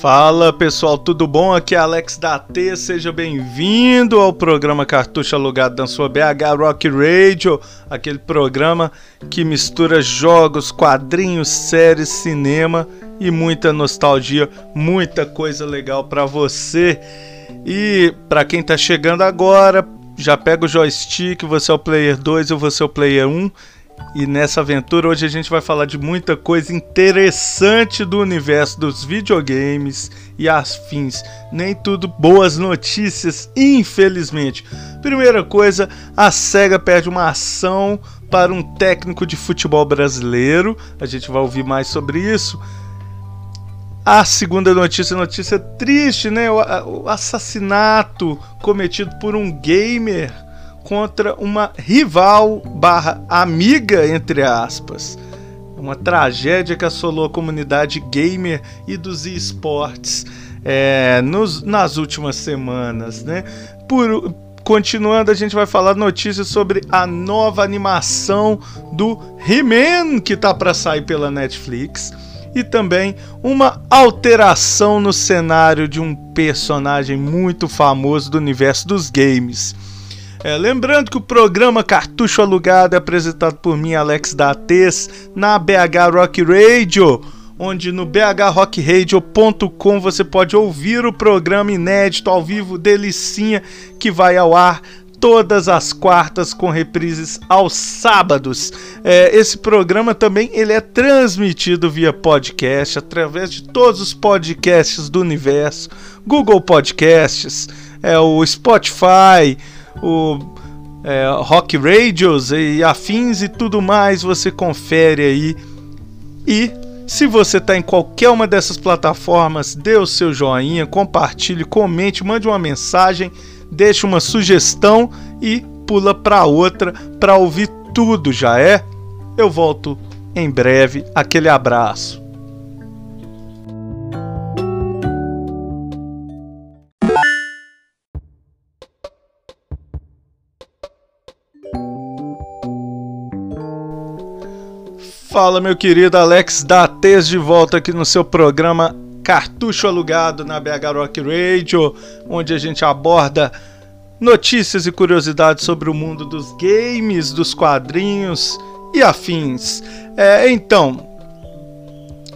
Fala pessoal, tudo bom? Aqui é Alex da T, seja bem-vindo ao programa Cartucho Alugado da sua BH Rock Radio, aquele programa que mistura jogos, quadrinhos, séries, cinema e muita nostalgia, muita coisa legal para você. E para quem tá chegando agora, já pega o joystick, você é o player 2 e você é o player 1 e nessa aventura hoje a gente vai falar de muita coisa interessante do universo dos videogames e afins. Nem tudo boas notícias, infelizmente. Primeira coisa, a SEGA perde uma ação para um técnico de futebol brasileiro. A gente vai ouvir mais sobre isso. A segunda notícia, notícia triste, né? O, assassinato cometido por um gamer contra uma rival barra amiga, entre aspas. Uma tragédia que assolou a comunidade gamer e dos esportes é, nos, nas últimas semanas, né? Por, continuando, a gente vai falar notícias sobre a nova animação do He-Man que tá para sair pela Netflix e também uma alteração no cenário de um personagem muito famoso do universo dos games. É, lembrando que o programa Cartucho Alugado é apresentado por mim, Alex da ATES, na BH Rock Radio, onde no bhrockradio.com você pode ouvir o programa inédito ao vivo Delicinha, que vai ao ar todas as quartas com reprises aos sábados. É, esse programa também ele é transmitido via podcast através de todos os podcasts do universo, Google Podcasts, é o Spotify, o é, Rock Radios e afins e tudo mais, você confere aí. E se você está em qualquer uma dessas plataformas, dê o seu joinha, compartilhe, comente, mande uma mensagem, deixe uma sugestão e pula para outra para ouvir tudo, já é? Eu volto em breve. Aquele abraço. Fala, meu querido Alex da Tez de volta aqui no seu programa Cartucho Alugado na BH Rock Radio, onde a gente aborda notícias e curiosidades sobre o mundo dos games, dos quadrinhos e afins. É, então,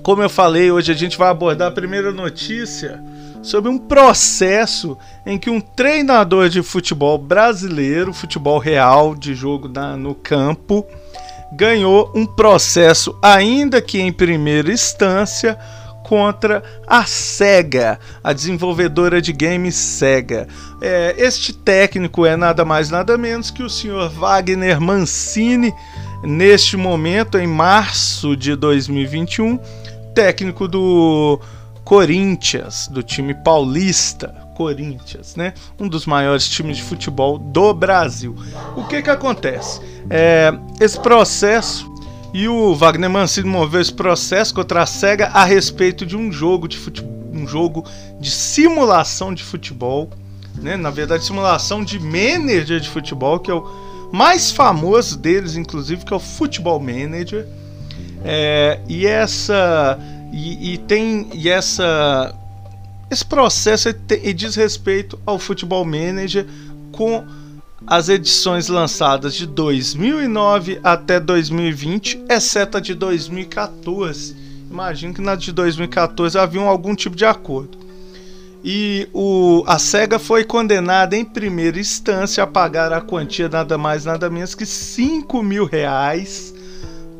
como eu falei, hoje a gente vai abordar a primeira notícia sobre um processo em que um treinador de futebol brasileiro, futebol real de jogo na, no campo, ganhou um processo, ainda que em primeira instância, contra a SEGA, a desenvolvedora de games SEGA. É, este técnico é nada mais nada menos que o senhor Wagner Mancini, neste momento, em março de 2021, técnico do Corinthians, do time paulista. Corinthians, né? Um dos maiores times de futebol do Brasil. O que que acontece? É, esse processo e o Wagner Mancini moveu esse processo contra a Sega a respeito de um jogo de futebol, um jogo de simulação de futebol, né? Na verdade, simulação de manager de futebol, que é o mais famoso deles, inclusive, que é o Football Manager. É, e essa e, e tem e essa esse processo diz respeito ao Futebol Manager com as edições lançadas de 2009 até 2020, exceto a de 2014. Imagino que na de 2014 havia algum tipo de acordo. E o, a SEGA foi condenada em primeira instância a pagar a quantia nada mais nada menos que 5 mil reais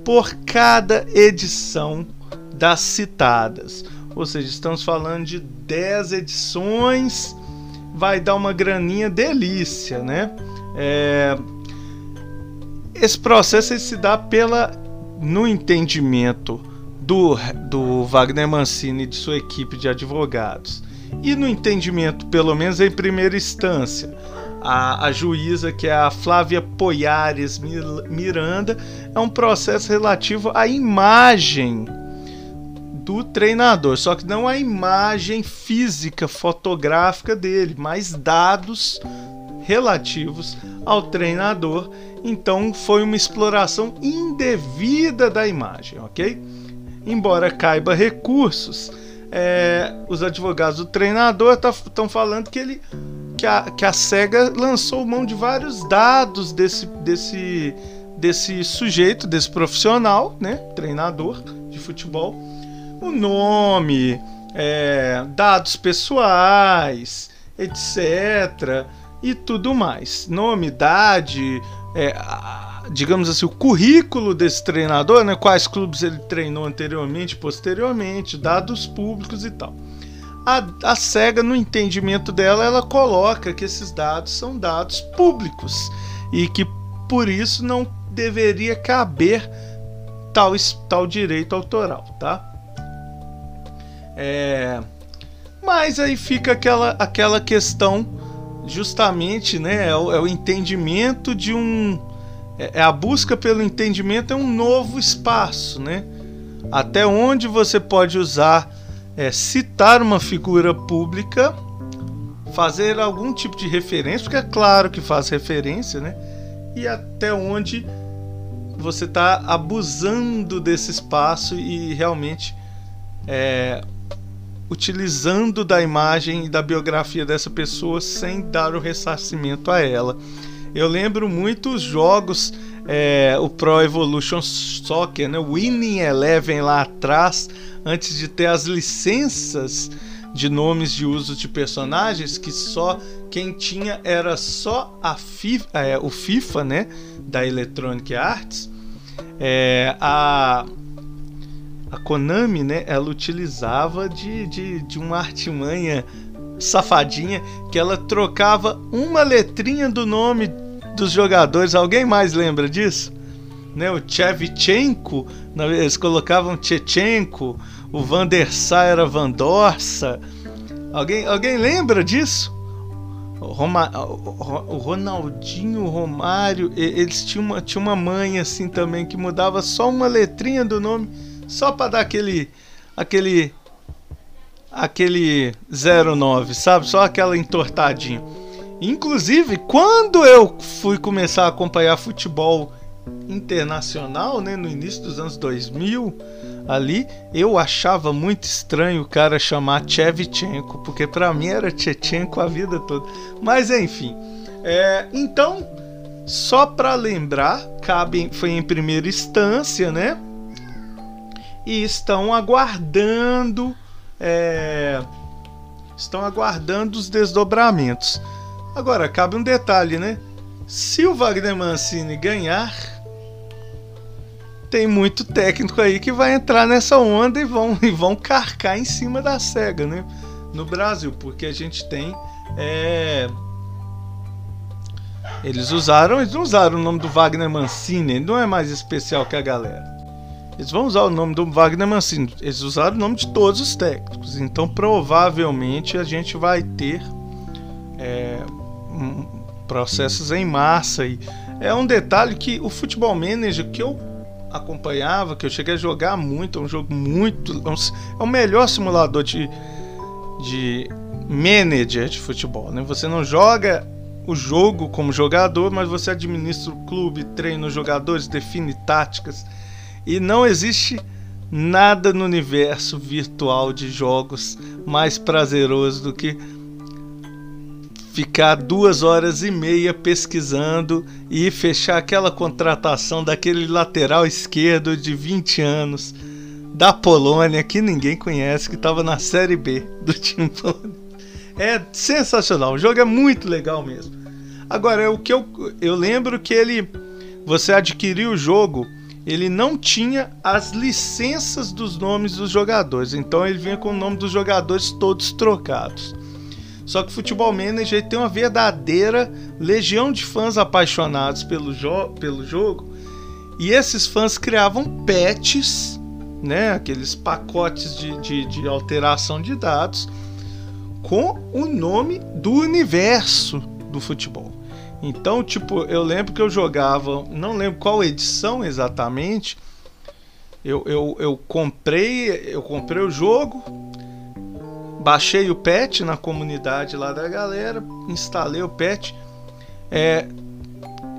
por cada edição das citadas. Ou seja, estamos falando de 10 edições, vai dar uma graninha delícia, né? É... Esse processo se dá pela no entendimento do, do Wagner Mancini e de sua equipe de advogados. E no entendimento, pelo menos em primeira instância, a, a juíza, que é a Flávia Poiares Miranda, é um processo relativo à imagem do treinador, só que não a imagem física, fotográfica dele, mas dados relativos ao treinador. Então foi uma exploração indevida da imagem, ok? Embora caiba recursos, é, os advogados do treinador estão tá, falando que ele que a, que a SEGA lançou mão de vários dados desse, desse, desse sujeito, desse profissional, né, treinador de futebol, o nome, é, dados pessoais, etc. e tudo mais, nome, idade, é, digamos assim, o currículo desse treinador, né? Quais clubes ele treinou anteriormente, posteriormente, dados públicos e tal. A, a SEGA, no entendimento dela, ela coloca que esses dados são dados públicos e que por isso não deveria caber tal, tal direito autoral, tá? É, mas aí fica aquela, aquela questão, justamente, né? É o, é o entendimento de um é, é a busca pelo entendimento é um novo espaço, né? Até onde você pode usar, é, citar uma figura pública, fazer algum tipo de referência, porque é claro que faz referência, né? E até onde você está abusando desse espaço e realmente é, utilizando da imagem e da biografia dessa pessoa sem dar o ressarcimento a ela. Eu lembro muito os jogos, é, o Pro Evolution Soccer, né? Winning Eleven lá atrás, antes de ter as licenças de nomes de uso de personagens que só quem tinha era só a FIFA, é, o FIFA, né, da Electronic Arts. É, a a Konami, né, ela utilizava de, de, de uma artimanha safadinha que ela trocava uma letrinha do nome dos jogadores. Alguém mais lembra disso? Né, o Chevchenko, eles colocavam Chechenko, o Van der Sar era Van Dorsa. Alguém, alguém lembra disso? O, Roma, o Ronaldinho, o Romário, eles tinham uma, tinham uma mãe assim também que mudava só uma letrinha do nome, só para dar aquele aquele aquele 09, sabe? Só aquela entortadinha. Inclusive, quando eu fui começar a acompanhar futebol internacional, né, no início dos anos 2000, ali, eu achava muito estranho o cara chamar Chevchenko, porque para mim era Chechenko a vida toda. Mas enfim, é, então, só para lembrar, cabe, foi em primeira instância, né? E estão aguardando, é, estão aguardando os desdobramentos. Agora, cabe um detalhe, né? Se o Wagner Mancini ganhar, tem muito técnico aí que vai entrar nessa onda e vão, e vão carcar em cima da SEGA, né? No Brasil, porque a gente tem. É... Eles usaram, eles não usaram o nome do Wagner Mancini, ele não é mais especial que a galera. Eles vão usar o nome do Wagner Mancini, eles usaram o nome de todos os técnicos, então provavelmente a gente vai ter. É processos em massa. E é um detalhe que o Futebol Manager que eu acompanhava, que eu cheguei a jogar muito, é um jogo muito. É, é o melhor simulador de, de manager de futebol. Né? Você não joga o jogo como jogador, mas você administra o clube, treina os jogadores, define táticas. E não existe nada no universo virtual de jogos mais prazeroso do que ficar duas horas e meia pesquisando e fechar aquela contratação daquele lateral esquerdo de 20 anos da Polônia que ninguém conhece, que estava na Série B do time polonês. É sensacional, o jogo é muito legal mesmo. Agora, o que eu, eu lembro que ele você adquiriu o jogo, ele não tinha as licenças dos nomes dos jogadores, então ele vinha com o nome dos jogadores todos trocados. Só que o Futebol Manager tem uma verdadeira legião de fãs apaixonados pelo, jo pelo jogo. E esses fãs criavam patches, né, aqueles pacotes de, de, de alteração de dados, com o nome do universo do futebol. Então, tipo, eu lembro que eu jogava, não lembro qual edição exatamente. Eu, eu, eu comprei, eu comprei o jogo, baixei o patch na comunidade lá da galera, instalei o patch. É,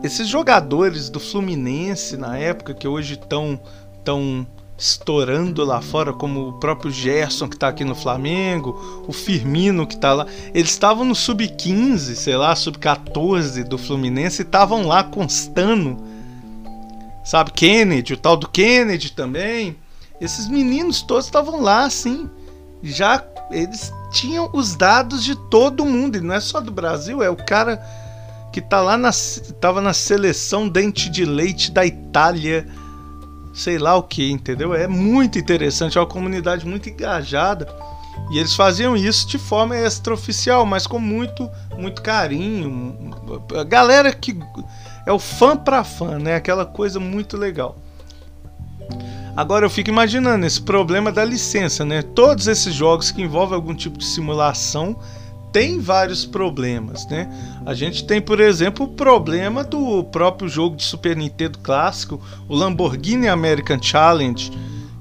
esses jogadores do Fluminense na época, que hoje estão tão estourando lá fora, como o próprio Gerson que está aqui no Flamengo, o Firmino que está lá. Eles estavam no sub-15, sei lá, sub-14 do Fluminense e estavam lá constando. Sabe, Kennedy, o tal do Kennedy também. Esses meninos todos estavam lá, assim. Já eles tinham os dados de todo mundo, e não é só do Brasil, é o cara que tá lá na tava na seleção dente de leite da Itália sei lá o que, entendeu? É muito interessante, é uma comunidade muito engajada. E eles faziam isso de forma extraoficial, mas com muito, muito carinho. A galera que é o fã para fã, né? Aquela coisa muito legal. Agora eu fico imaginando esse problema da licença, né? Todos esses jogos que envolvem algum tipo de simulação tem vários problemas, né? A gente tem, por exemplo, o problema do próprio jogo de Super Nintendo clássico, o Lamborghini American Challenge,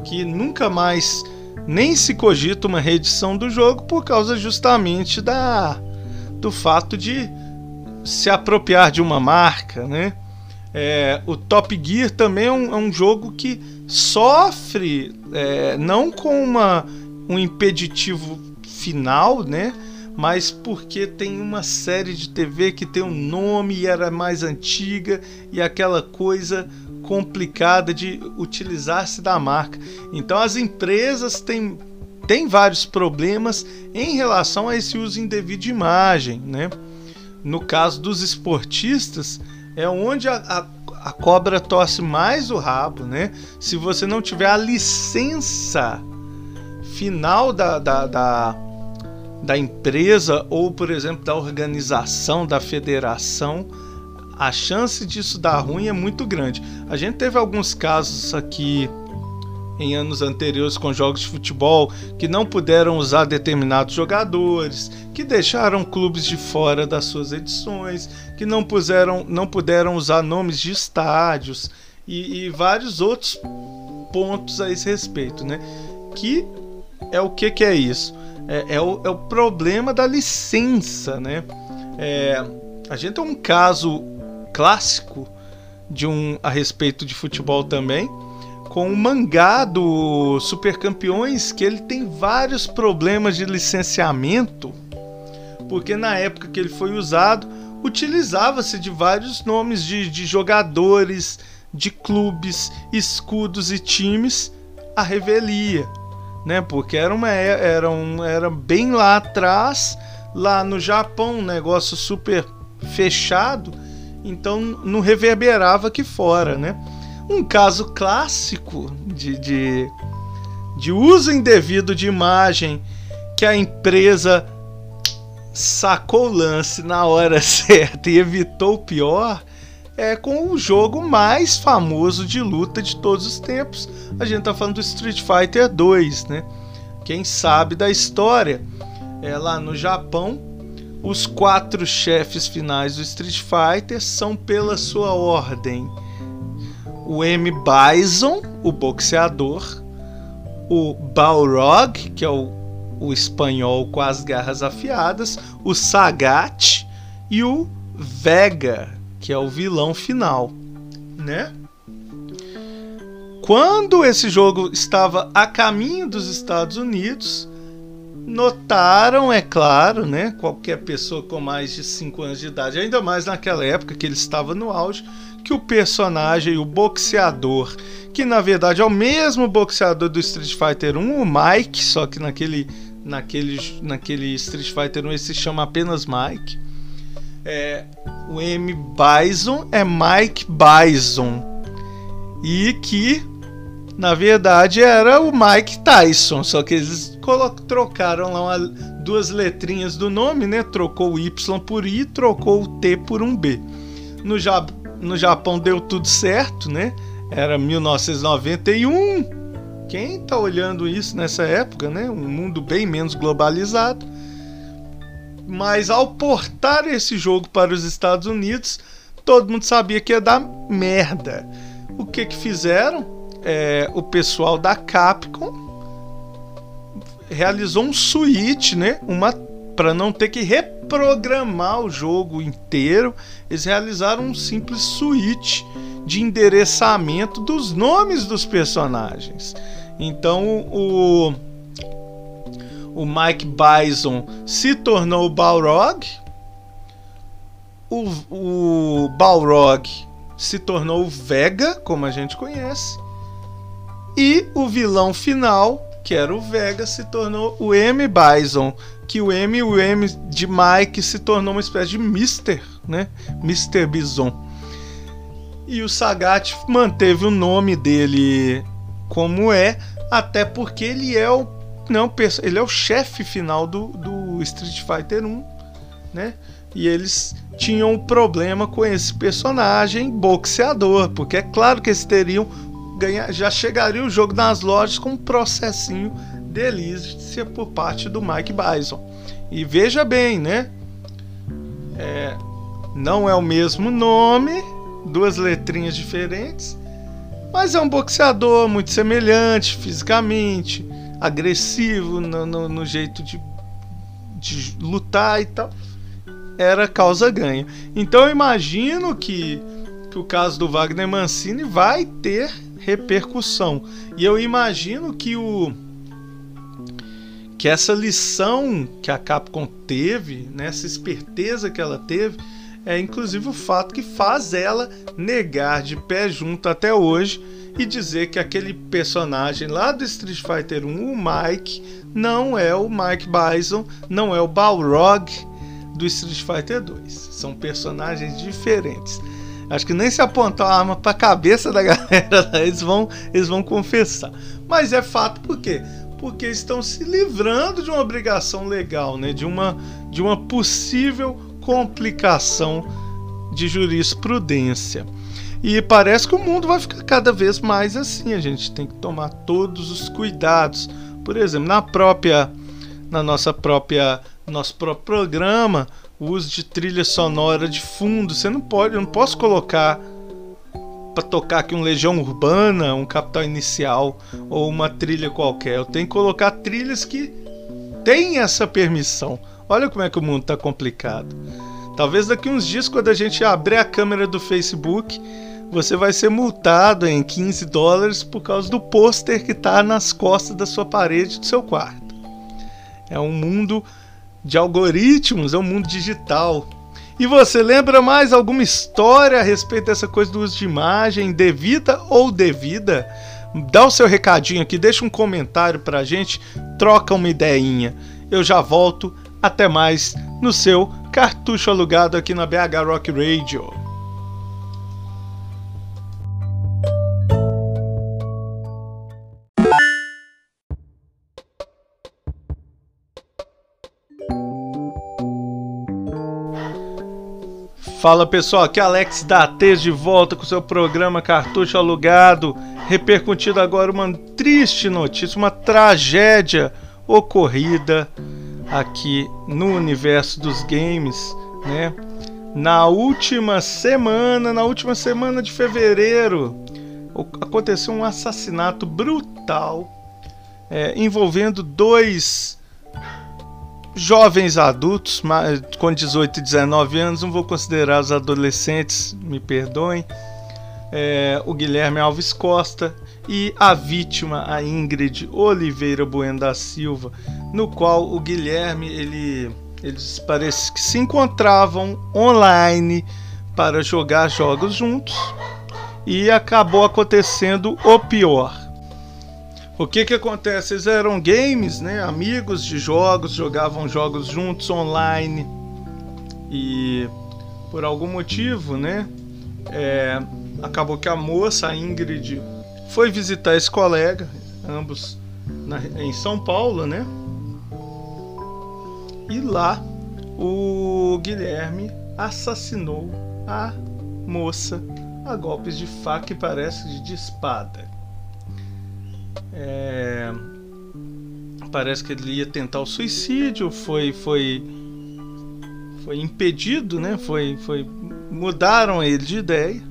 que nunca mais nem se cogita uma reedição do jogo por causa justamente da do fato de se apropriar de uma marca, né? É, o Top Gear também é um, é um jogo que sofre é, não com uma, um impeditivo final, né? Mas porque tem uma série de TV que tem um nome e era mais antiga e aquela coisa complicada de utilizar-se da marca. Então as empresas têm, têm vários problemas em relação a esse uso indevido de imagem, né? No caso dos esportistas, é onde a, a, a cobra torce mais o rabo, né? Se você não tiver a licença final da, da, da da empresa ou, por exemplo, da organização, da federação, a chance disso dar ruim é muito grande. A gente teve alguns casos aqui em anos anteriores com jogos de futebol que não puderam usar determinados jogadores, que deixaram clubes de fora das suas edições, que não puseram, não puderam usar nomes de estádios e, e vários outros pontos a esse respeito, né? Que é o que, que é isso? É, é, o, é o problema da licença, né? É, a gente tem um caso clássico de um a respeito de futebol também, com o mangá do Super Campeões, que ele tem vários problemas de licenciamento, porque na época que ele foi usado, utilizava-se de vários nomes de, de jogadores, de clubes, escudos e times a revelia né? Porque era uma era um era bem lá atrás, lá no Japão, um negócio super fechado, então não reverberava aqui fora, né? Um caso clássico de, de, de uso indevido de imagem que a empresa sacou o lance na hora certa e evitou o pior é com o jogo mais famoso de luta de todos os tempos. A gente tá falando do Street Fighter 2, né? Quem sabe da história é lá no Japão, os quatro chefes finais do Street Fighter são pela sua ordem: o M Bison, o boxeador, o Balrog, que é o, o espanhol com as garras afiadas, o Sagat e o Vega, que é o vilão final, né? Quando esse jogo estava a caminho dos Estados Unidos, notaram, é claro, né, qualquer pessoa com mais de 5 anos de idade, ainda mais naquela época que ele estava no auge, que o personagem, o boxeador, que na verdade é o mesmo boxeador do Street Fighter 1, o Mike, só que naquele naquele naquele Street Fighter 1 ele se chama apenas Mike é, o M. Bison é Mike Bison. E que, na verdade, era o Mike Tyson. Só que eles trocaram lá uma, duas letrinhas do nome, né? Trocou o Y por I, trocou o T por um B. No, ja no Japão deu tudo certo, né? Era 1991. Quem tá olhando isso nessa época, né? Um mundo bem menos globalizado. Mas ao portar esse jogo para os Estados Unidos, todo mundo sabia que ia dar merda. O que que fizeram? É, o pessoal da Capcom realizou um switch, né? Uma para não ter que reprogramar o jogo inteiro, eles realizaram um simples switch de endereçamento dos nomes dos personagens. Então o, o Mike Bison se tornou o Balrog, o, o Balrog se tornou o Vega, como a gente conhece, e o vilão final, que era o Vega, se tornou o M. Bison, que o M, o M de Mike se tornou uma espécie de Mister, né? Mr. Bison. E o Sagat manteve o nome dele como é, até porque ele é o não, ele é o chefe final do, do Street Fighter 1, né? E eles tinham um problema com esse personagem boxeador, porque é claro que eles teriam ganhar, já chegaria o jogo nas lojas com um processinho delícia por parte do Mike Bison. E veja bem, né? É, não é o mesmo nome, duas letrinhas diferentes, mas é um boxeador muito semelhante fisicamente, agressivo no, no, no jeito de, de lutar e tal. Era causa ganha. Então eu imagino que, que o caso do Wagner Mancini vai ter repercussão. E eu imagino que o que essa lição que a Capcom teve, né, esperteza que ela teve, é inclusive o fato que faz ela negar de pé junto até hoje e dizer que aquele personagem lá do Street Fighter 1, o Mike, não é o Mike Bison, não é o Balrog do Street Fighter 2. São personagens diferentes. Acho que nem se apontar uma arma para a cabeça da galera, eles vão, eles vão confessar. Mas é fato por quê? Porque estão se livrando de uma obrigação legal, né? de, uma, de uma possível complicação de jurisprudência. E parece que o mundo vai ficar cada vez mais assim. A gente tem que tomar todos os cuidados. Por exemplo, na própria, na nossa própria, nosso próprio programa, o uso de trilha sonora de fundo. Você não pode, eu não posso colocar para tocar aqui um Legião Urbana, um Capital Inicial ou uma trilha qualquer. Eu tenho que colocar trilhas que têm essa permissão. Olha como é que o mundo está complicado. Talvez daqui uns dias, quando a gente abrir a câmera do Facebook, você vai ser multado em 15 dólares por causa do pôster que está nas costas da sua parede do seu quarto. É um mundo de algoritmos, é um mundo digital. E você lembra mais alguma história a respeito dessa coisa do uso de imagem, devida ou devida? Dá o seu recadinho aqui, deixa um comentário pra gente, troca uma ideinha. Eu já volto, até mais no seu cartucho alugado aqui na BH Rock Radio. Fala pessoal, aqui é Alex da Tez de volta com seu programa Cartucho Alugado, repercutindo agora uma triste notícia, uma tragédia ocorrida aqui no universo dos games, né? Na última semana, na última semana de fevereiro, aconteceu um assassinato brutal é, envolvendo dois jovens adultos, com 18 e 19 anos, não vou considerar os adolescentes, me perdoem, é, o Guilherme Alves Costa e a vítima, a Ingrid Oliveira Bueno da Silva, no qual o Guilherme, ele, eles parece que se encontravam online para jogar jogos juntos e acabou acontecendo o pior o que que acontece? Eles eram games, né? Amigos de jogos, jogavam jogos juntos online e por algum motivo, né? É, acabou que a moça, a Ingrid, foi visitar esse colega, ambos na, em São Paulo, né? E lá o Guilherme assassinou a moça a golpes de faca e parece de espada. É, parece que ele ia tentar o suicídio, foi foi foi impedido, né? Foi foi mudaram ele de ideia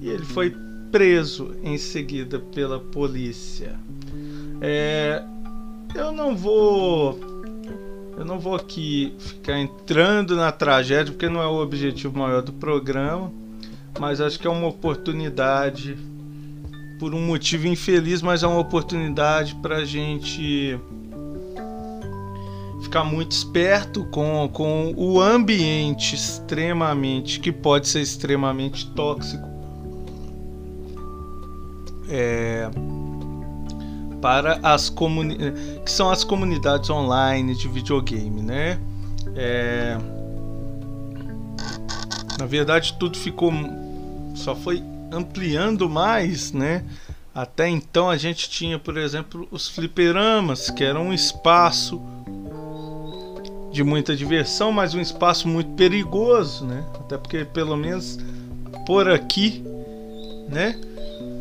e ele foi preso em seguida pela polícia. É, eu não vou eu não vou aqui ficar entrando na tragédia porque não é o objetivo maior do programa, mas acho que é uma oportunidade por um motivo infeliz, mas é uma oportunidade para a gente ficar muito esperto com, com o ambiente extremamente que pode ser extremamente tóxico é, para as comunidades que são as comunidades online de videogame, né? É, na verdade, tudo ficou só foi ampliando mais, né? Até então a gente tinha, por exemplo, os fliperamas, que era um espaço de muita diversão, mas um espaço muito perigoso, né? Até porque pelo menos por aqui, né?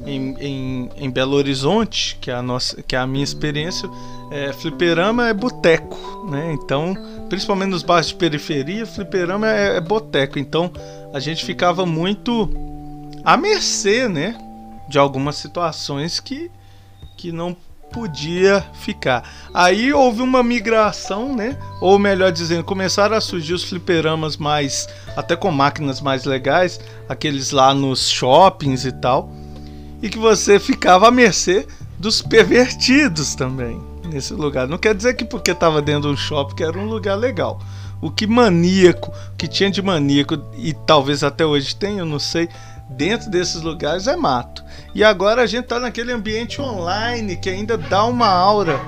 Em, em, em Belo Horizonte, que é a nossa, que é a minha experiência, é, fliperama é boteco, né? Então, principalmente nos bairros de periferia, fliperama é, é boteco. Então, a gente ficava muito à mercê, né? De algumas situações que, que não podia ficar. Aí houve uma migração, né? Ou melhor dizendo, começaram a surgir os fliperamas mais, até com máquinas mais legais, aqueles lá nos shoppings e tal, e que você ficava à mercê dos pervertidos também nesse lugar. Não quer dizer que porque estava dentro de um shopping que era um lugar legal. O que maníaco, o que tinha de maníaco e talvez até hoje tenha, eu não sei, dentro desses lugares é mato. E agora a gente está naquele ambiente online que ainda dá uma aura.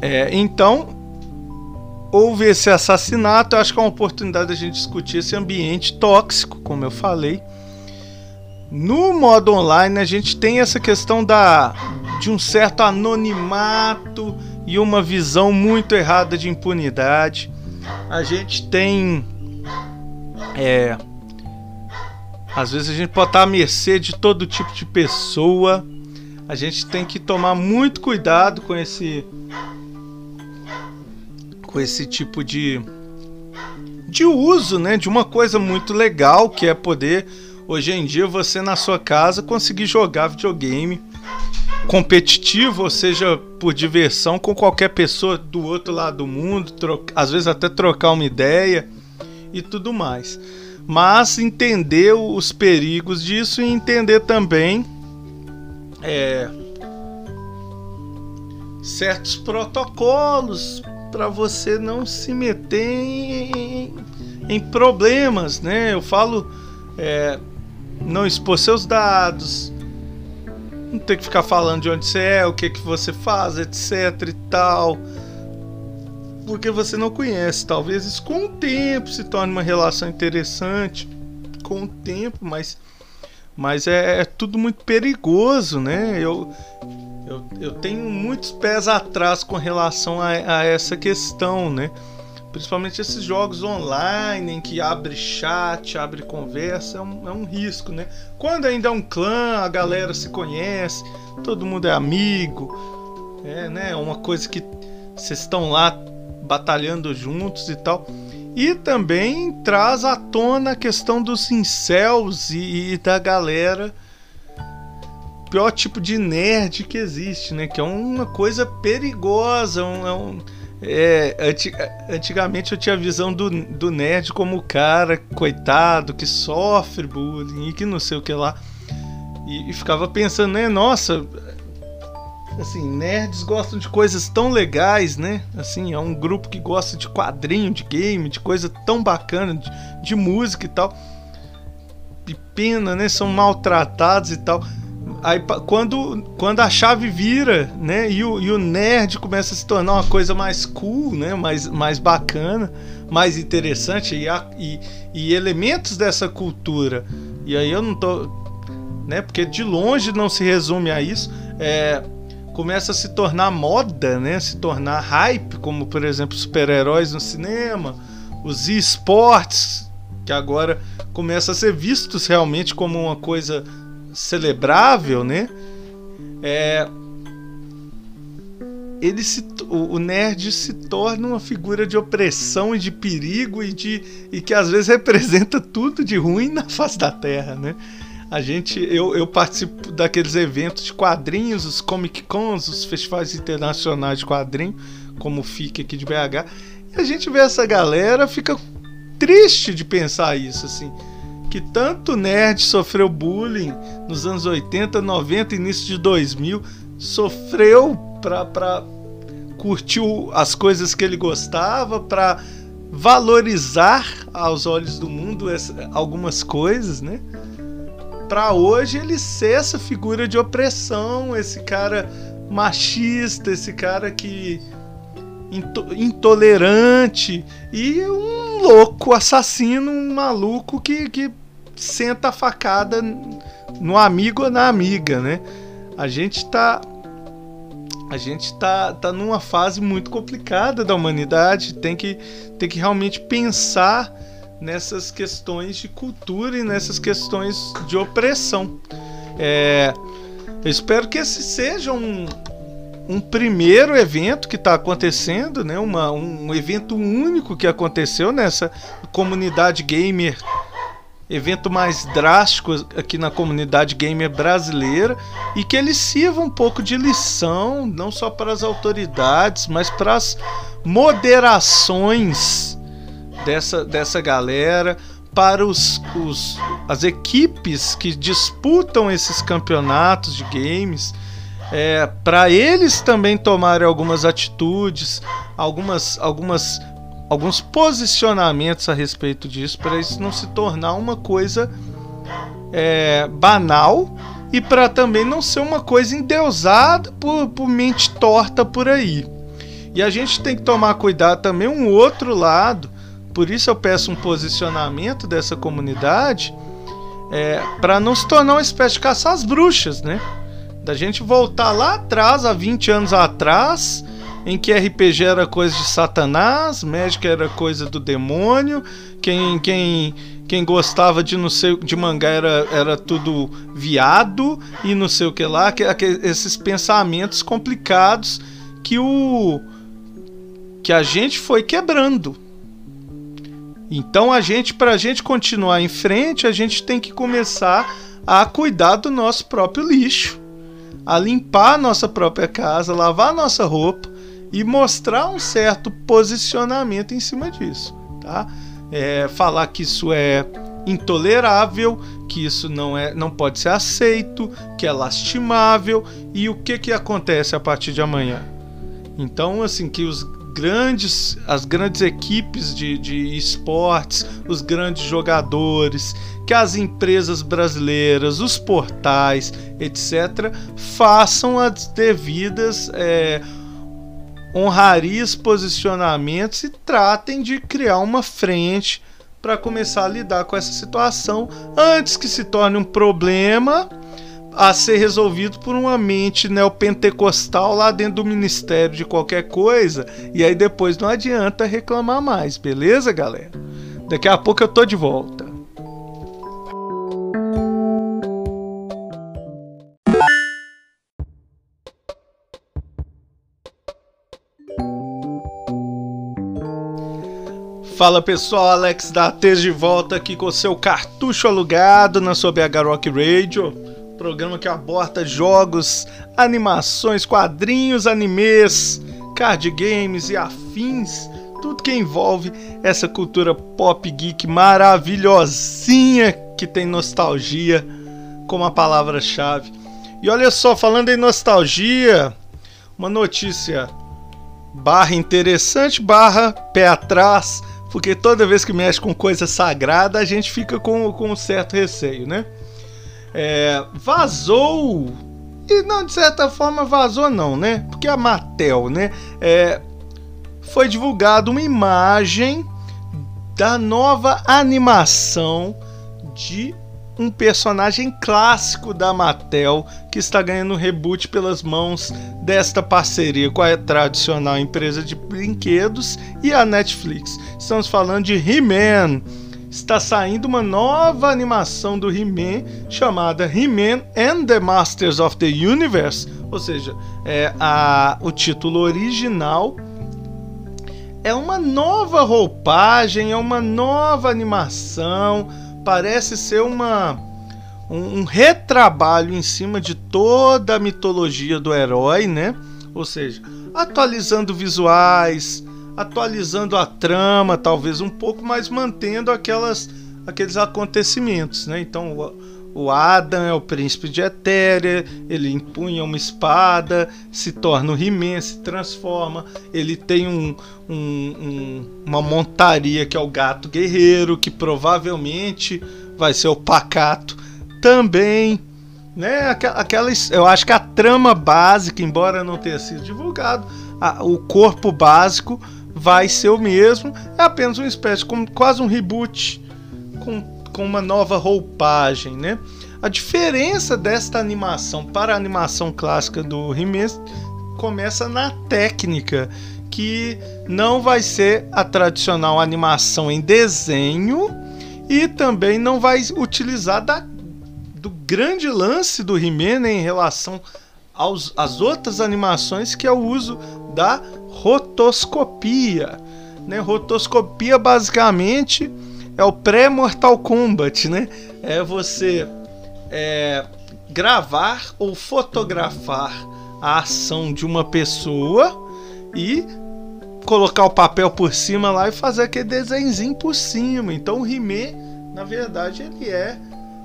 É, então, houve esse assassinato. Eu acho que é uma oportunidade da gente discutir esse ambiente tóxico, como eu falei. No modo online, a gente tem essa questão da, de um certo anonimato e uma visão muito errada de impunidade. A gente tem. É, às vezes a gente pode estar à mercê de todo tipo de pessoa. A gente tem que tomar muito cuidado com esse com esse tipo de de uso, né, de uma coisa muito legal que é poder hoje em dia você na sua casa conseguir jogar videogame competitivo, ou seja, por diversão com qualquer pessoa do outro lado do mundo, às vezes até trocar uma ideia e tudo mais mas entender os perigos disso e entender também é, certos protocolos para você não se meter em, em, problemas, né? Eu falo é, não expor seus dados, não ter que ficar falando de onde você é, o que que você faz, etc e tal porque você não conhece. Talvez isso com o tempo se torne uma relação interessante, com o tempo, mas, mas é, é tudo muito perigoso, né? Eu, eu, eu tenho muitos pés atrás com relação a, a essa questão, né? Principalmente esses jogos online em que abre chat, abre conversa, é um, é um risco, né? Quando ainda é um clã, a galera se conhece, todo mundo é amigo, é né? uma coisa que vocês estão lá batalhando juntos e tal. E também traz à tona a questão dos incels e, e da galera pior tipo de nerd que existe, né? Que é uma coisa perigosa. Um, é um, é, antigamente eu tinha a visão do, do nerd como o cara, coitado, que sofre bullying e que não sei o que lá. E, e ficava pensando, né? Nossa, assim, nerds gostam de coisas tão legais, né? Assim, é um grupo que gosta de quadrinho, de game, de coisa tão bacana, de, de música e tal. E pena, né? São maltratados e tal. Aí quando, quando a chave vira, né? E o, e o nerd começa a se tornar uma coisa mais cool, né? Mais, mais bacana, mais interessante e, a, e, e elementos dessa cultura. E aí eu não tô, né? Porque de longe não se resume a isso. É, começa a se tornar moda, né? Se tornar hype, como por exemplo super-heróis no cinema, os esportes que agora começam a ser vistos realmente como uma coisa celebrável, né? É, ele se, o, nerd se torna uma figura de opressão e de perigo e de e que às vezes representa tudo de ruim na face da Terra, né? A gente, eu, eu participo daqueles eventos de quadrinhos, os Comic Cons, os festivais internacionais de quadrinho, como o FIC aqui de BH. E a gente vê essa galera, fica triste de pensar isso, assim. que tanto nerd sofreu bullying nos anos 80, 90, início de 2000, sofreu para curtir as coisas que ele gostava, para valorizar aos olhos do mundo essa, algumas coisas, né? Para hoje ele ser essa figura de opressão, esse cara machista, esse cara que intolerante e um louco assassino, um maluco que, que senta a facada no amigo ou na amiga, né? A gente tá a gente tá, tá numa fase muito complicada da humanidade, tem que, tem que realmente pensar nessas questões de cultura e nessas questões de opressão. É, eu espero que esse seja um, um primeiro evento que está acontecendo, né? Uma, um evento único que aconteceu nessa comunidade gamer evento mais drástico aqui na comunidade gamer brasileira e que ele sirva um pouco de lição, não só para as autoridades, mas para as moderações dessa, dessa galera, para os, os, as equipes que disputam esses campeonatos de games. É, para eles também tomarem algumas atitudes, algumas, algumas alguns posicionamentos a respeito disso para isso não se tornar uma coisa é, banal e para também não ser uma coisa endeusada por, por mente torta por aí. E a gente tem que tomar cuidado também um outro lado. Por isso eu peço um posicionamento dessa comunidade é, para não se tornar uma espécie de caçar as bruxas, né? Da gente voltar lá atrás, há 20 anos atrás, em que RPG era coisa de Satanás, Magic era coisa do demônio, quem quem quem gostava de não sei de mangá era, era tudo viado e não sei o que lá, que, que, esses pensamentos complicados que o que a gente foi quebrando. Então a gente para a gente continuar em frente, a gente tem que começar a cuidar do nosso próprio lixo, a limpar a nossa própria casa, lavar a nossa roupa, e mostrar um certo posicionamento em cima disso, tá? É, falar que isso é intolerável, que isso não é, não pode ser aceito, que é lastimável e o que que acontece a partir de amanhã. Então, assim, que os grandes, as grandes equipes de, de esportes, os grandes jogadores, que as empresas brasileiras, os portais, etc., façam as devidas é, honrarias posicionamentos e tratem de criar uma frente para começar a lidar com essa situação antes que se torne um problema a ser resolvido por uma mente neopentecostal lá dentro do ministério de qualquer coisa e aí depois não adianta reclamar mais, beleza, galera? Daqui a pouco eu tô de volta. Fala pessoal, Alex da T de volta aqui com seu cartucho alugado na sua BH Rock Radio, programa que aborda jogos, animações, quadrinhos, animes, card games e afins, tudo que envolve essa cultura pop geek maravilhosinha que tem nostalgia como a palavra-chave. E olha só, falando em nostalgia, uma notícia barra interessante, barra pé atrás porque toda vez que mexe com coisa sagrada a gente fica com, com um certo receio, né? É, vazou e não de certa forma vazou não, né? Porque a Mattel, né? É, foi divulgada uma imagem da nova animação de um personagem clássico da Mattel que está ganhando reboot pelas mãos desta parceria com a tradicional empresa de brinquedos e a Netflix. Estamos falando de He-Man. Está saindo uma nova animação do He-Man chamada He-Man and the Masters of the Universe, ou seja, é a, o título original. É uma nova roupagem, é uma nova animação. Parece ser uma um, um, retrabalho em cima de toda a mitologia do herói, né? Ou seja, atualizando visuais, atualizando a trama, talvez um pouco, mas mantendo aquelas aqueles acontecimentos, né? Então o Adam é o príncipe de Etéria, ele empunha uma espada, se torna o He-Man, se transforma. Ele tem um, um, um, uma montaria que é o gato guerreiro, que provavelmente vai ser o pacato também. Né? Aquela, eu acho que a trama básica, embora não tenha sido divulgado, a, o corpo básico vai ser o mesmo. É apenas uma espécie, como quase um reboot com com uma nova roupagem, né? A diferença desta animação para a animação clássica do He-Man começa na técnica, que não vai ser a tradicional animação em desenho e também não vai utilizar da, do grande lance do He-Man em relação aos, às outras animações, que é o uso da rotoscopia. Né? Rotoscopia basicamente é o pré-Mortal Kombat, né? É você é, gravar ou fotografar a ação de uma pessoa e colocar o papel por cima lá e fazer aquele desenho por cima. Então o He-Man, na verdade, ele é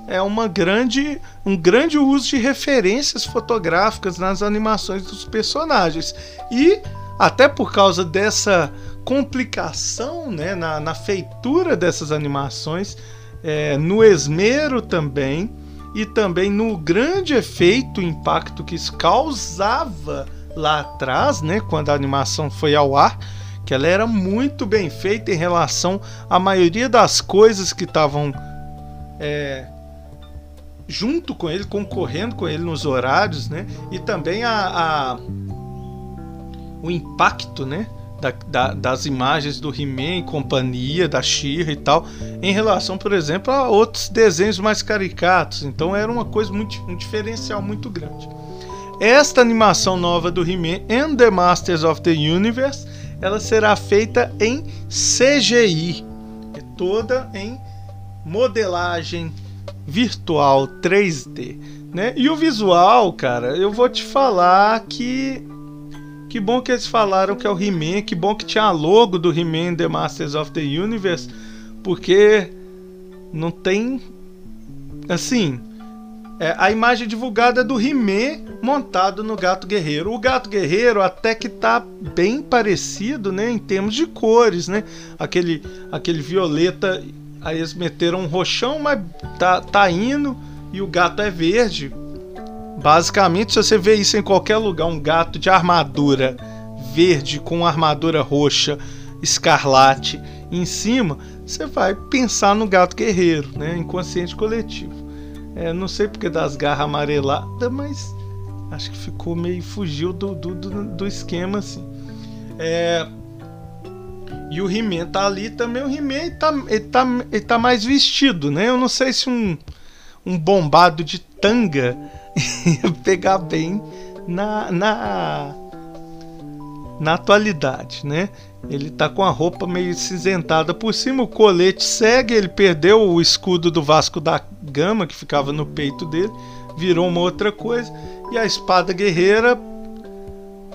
é uma grande, um grande uso de referências fotográficas nas animações dos personagens. E até por causa dessa complicação né, na, na feitura dessas animações, é, no esmero também, e também no grande efeito, impacto que isso causava lá atrás, né, quando a animação foi ao ar, que ela era muito bem feita em relação à maioria das coisas que estavam é, junto com ele, concorrendo com ele nos horários, né, e também a, a o impacto, né, da, da, das imagens do He-Man e companhia, da She-Ra e tal, em relação, por exemplo, a outros desenhos mais caricatos. Então era uma coisa muito, um diferencial muito grande. Esta animação nova do He-Man and the Masters of the Universe, ela será feita em CGI, é toda em modelagem virtual 3D, né? E o visual, cara, eu vou te falar que que bom que eles falaram que é o He-Man, que bom que tinha a logo do He-Man The Masters of the Universe, porque não tem assim, é, a imagem divulgada é do He-Man montado no Gato Guerreiro. O Gato Guerreiro até que tá bem parecido, né, em termos de cores, né? Aquele aquele violeta, aí eles meteram um roxão, mas tá tá indo e o gato é verde. Basicamente, se você vê isso em qualquer lugar, um gato de armadura verde com armadura roxa, escarlate em cima, você vai pensar no gato guerreiro, né? Inconsciente coletivo. É, não sei porque das garras amareladas, mas acho que ficou meio fugiu do, do, do, do esquema assim. É, e o He-Man tá ali também. O He-Man tá, ele, tá, ele tá mais vestido, né? Eu não sei se um, um bombado de tanga pegar bem na, na, na atualidade, né? Ele tá com a roupa meio cinzentada por cima, o colete segue, ele perdeu o escudo do Vasco da Gama que ficava no peito dele, virou uma outra coisa, e a espada guerreira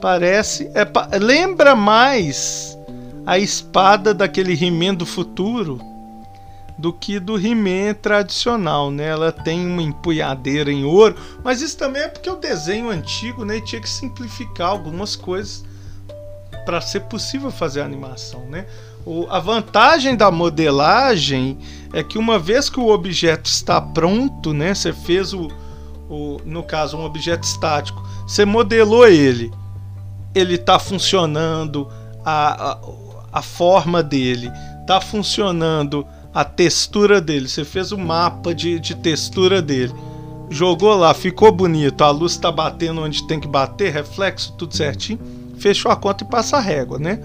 parece. É, lembra mais a espada daquele do futuro do que do He-Man tradicional, né? Ela tem uma empunhadeira em ouro, mas isso também é porque o desenho antigo, né, tinha que simplificar algumas coisas para ser possível fazer a animação, né? O, a vantagem da modelagem é que uma vez que o objeto está pronto, né, você fez o, o no caso um objeto estático, você modelou ele, ele está funcionando, a, a, a forma dele está funcionando a textura dele. Você fez o um mapa de, de textura dele. Jogou lá, ficou bonito. A luz está batendo onde tem que bater, reflexo, tudo certinho. Fechou a conta e passa a régua, né?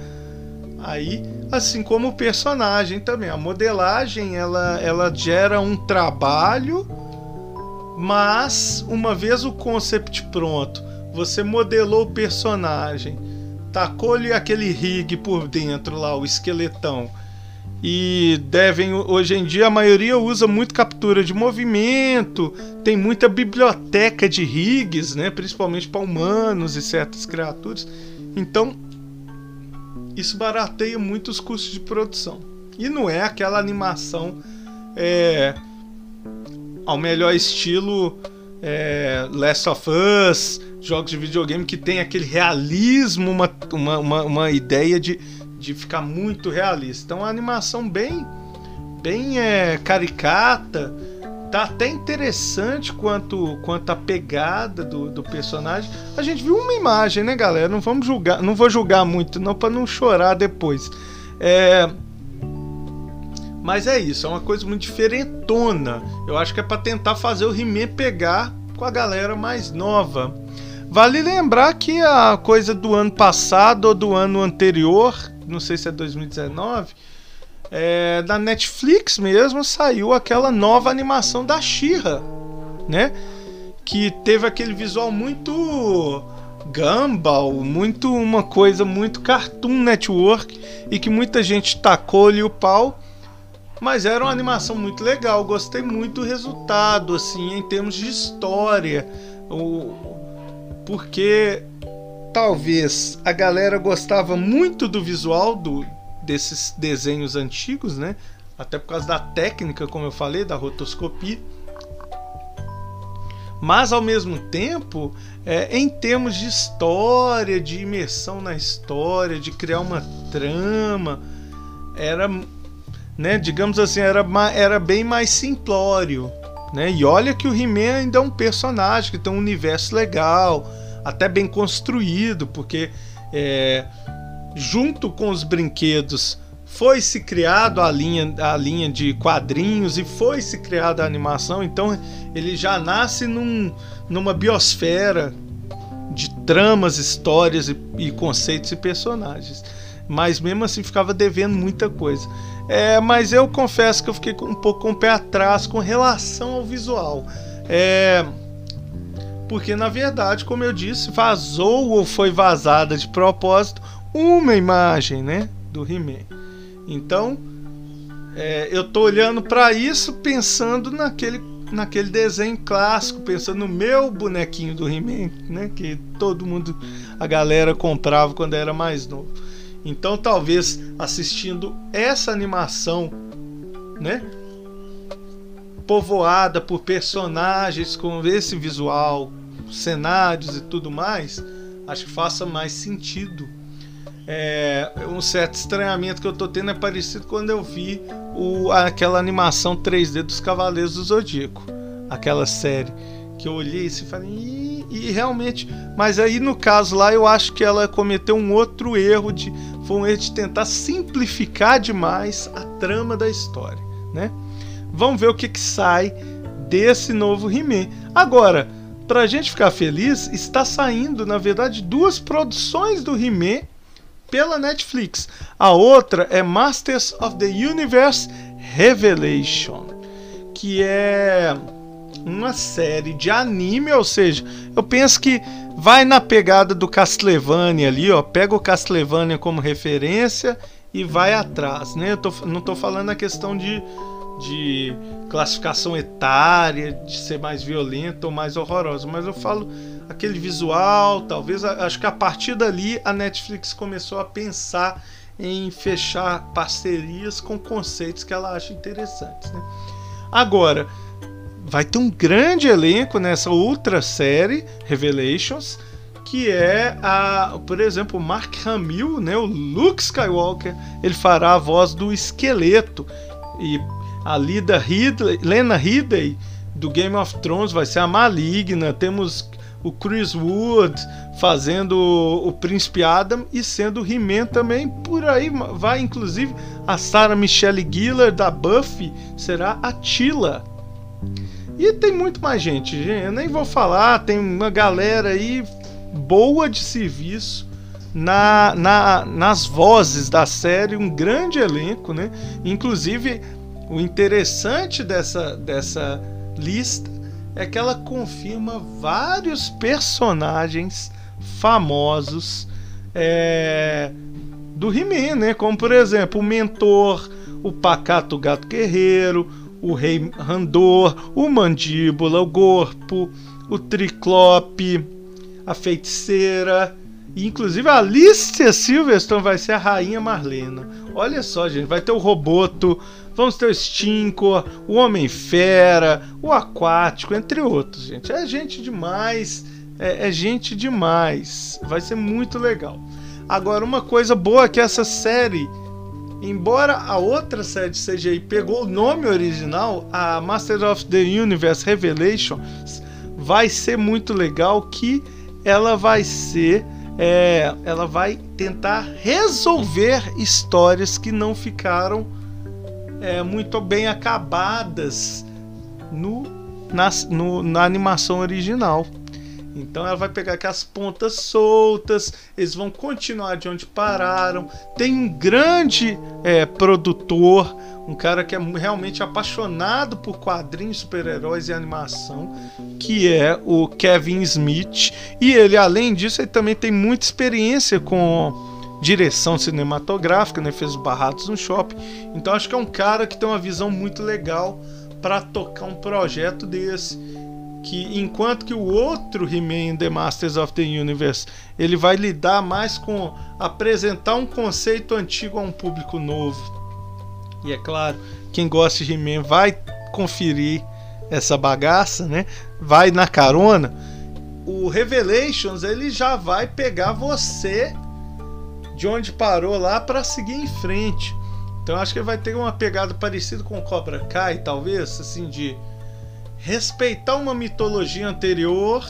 Aí, assim como o personagem também, a modelagem ela, ela gera um trabalho, mas uma vez o concept pronto, você modelou o personagem, tacou-lhe aquele rig por dentro lá, o esqueletão, e devem hoje em dia a maioria usa muito captura de movimento, tem muita biblioteca de rigs, né, principalmente para humanos e certas criaturas. Então, isso barateia muito os custos de produção. E não é aquela animação é, ao melhor estilo é, Last of Us, jogos de videogame que tem aquele realismo, uma, uma, uma, uma ideia de, de ficar muito realista. Então, a animação bem, bem é, caricata, tá até interessante quanto, quanto a pegada do, do personagem. A gente viu uma imagem, né, galera? Não vamos julgar, não vou julgar muito, não, para não chorar depois. É, mas é isso, é uma coisa muito diferentona. Eu acho que é para tentar fazer o He-Man pegar com a galera mais nova. Vale lembrar que a coisa do ano passado ou do ano anterior, não sei se é 2019, é, da Netflix mesmo saiu aquela nova animação da Shira, né? Que teve aquele visual muito Gumball, muito uma coisa muito Cartoon Network e que muita gente tacou-lhe o pau. Mas era uma animação muito legal, gostei muito do resultado, assim, em termos de história. O, porque talvez a galera gostava muito do visual do, desses desenhos antigos, né? Até por causa da técnica, como eu falei, da rotoscopia. Mas ao mesmo tempo, é, em termos de história, de imersão na história, de criar uma trama, era, né, digamos assim, era, era bem mais simplório. Né? E olha que o He-Man ainda é um personagem que tem um universo legal, até bem construído, porque é, junto com os brinquedos foi se criado a linha, a linha de quadrinhos e foi se criada a animação, então ele já nasce num, numa biosfera de tramas, histórias e, e, conceitos e personagens. Mas mesmo assim ficava devendo muita coisa. É, mas eu confesso que eu fiquei um pouco com o pé atrás com relação ao visual. É, porque na verdade, como eu disse, vazou ou foi vazada de propósito uma imagem, né, do He-Man. Então, é, eu tô olhando para isso pensando naquele naquele desenho clássico, pensando no meu bonequinho do He-Man, né, que todo mundo, a galera comprava quando era mais novo. Então, talvez assistindo essa animação, né, povoada por personagens com esse visual, cenários e tudo mais, acho que faça mais sentido é, um certo estranhamento que eu tô tendo é parecido quando eu vi o, aquela animação 3D dos Cavaleiros do Zodíaco, aquela série que eu olhei e falei, e, e, realmente, mas aí no caso lá eu acho que ela cometeu um outro erro de foi um erro de tentar simplificar demais a trama da história, né? Vamos ver o que, que sai desse novo He-Man. Agora, pra gente ficar feliz, está saindo, na verdade, duas produções do He-Man pela Netflix. A outra é Masters of the Universe Revelation, que é uma série de anime, ou seja, eu penso que vai na pegada do Castlevania ali, ó, pega o Castlevania como referência e vai atrás, né? Eu tô, não estou falando a questão de, de classificação etária, de ser mais violenta ou mais horrorosa, mas eu falo aquele visual, talvez acho que a partir dali a Netflix começou a pensar em fechar parcerias com conceitos que ela acha interessantes. Né? Agora, vai ter um grande elenco nessa outra série, Revelations, que é a, por exemplo, o Mark Hamill, né, o Luke Skywalker, ele fará a voz do esqueleto e a Lida Ridley, Lena Headey do Game of Thrones vai ser a maligna. Temos o Chris Wood fazendo o Príncipe Adam e sendo He-Man também. Por aí vai, inclusive, a Sarah Michelle Gellar da Buffy será a Tila. E tem muito mais gente, gente, eu nem vou falar, tem uma galera aí boa de serviço na, na, nas vozes da série, um grande elenco, né? Inclusive, o interessante dessa, dessa lista é que ela confirma vários personagens famosos é, do He-Man, né? Como por exemplo o Mentor, o Pacato Gato Guerreiro, o Rei Randor, o Mandíbula, o Gorpo, o Triclope, a Feiticeira. E, inclusive a Alicia Silverstone vai ser a Rainha Marlena. Olha só, gente, vai ter o Roboto, Vamos ter o Stinkor, o Homem-Fera, o Aquático, entre outros, gente. É gente demais, é, é gente demais. Vai ser muito legal. Agora, uma coisa boa é que essa série Embora a outra série de CGI pegou o nome original, a Master of the Universe Revelations vai ser muito legal que ela vai ser é, ela vai tentar resolver histórias que não ficaram é, muito bem acabadas no, na, no, na animação original. Então ela vai pegar aquelas pontas soltas, eles vão continuar de onde pararam. Tem um grande é, produtor, um cara que é realmente apaixonado por quadrinhos, super-heróis e animação, que é o Kevin Smith. E ele, além disso, ele também tem muita experiência com direção cinematográfica, né? fez os Barrados no Shopping. Então acho que é um cara que tem uma visão muito legal para tocar um projeto desse que enquanto que o outro He-Man The Masters of the Universe ele vai lidar mais com apresentar um conceito antigo a um público novo. E é claro, quem gosta de He-Man vai conferir essa bagaça, né? Vai na carona. O Revelations ele já vai pegar você de onde parou lá para seguir em frente. Então acho que vai ter uma pegada parecida com Cobra Kai, talvez, assim de respeitar uma mitologia anterior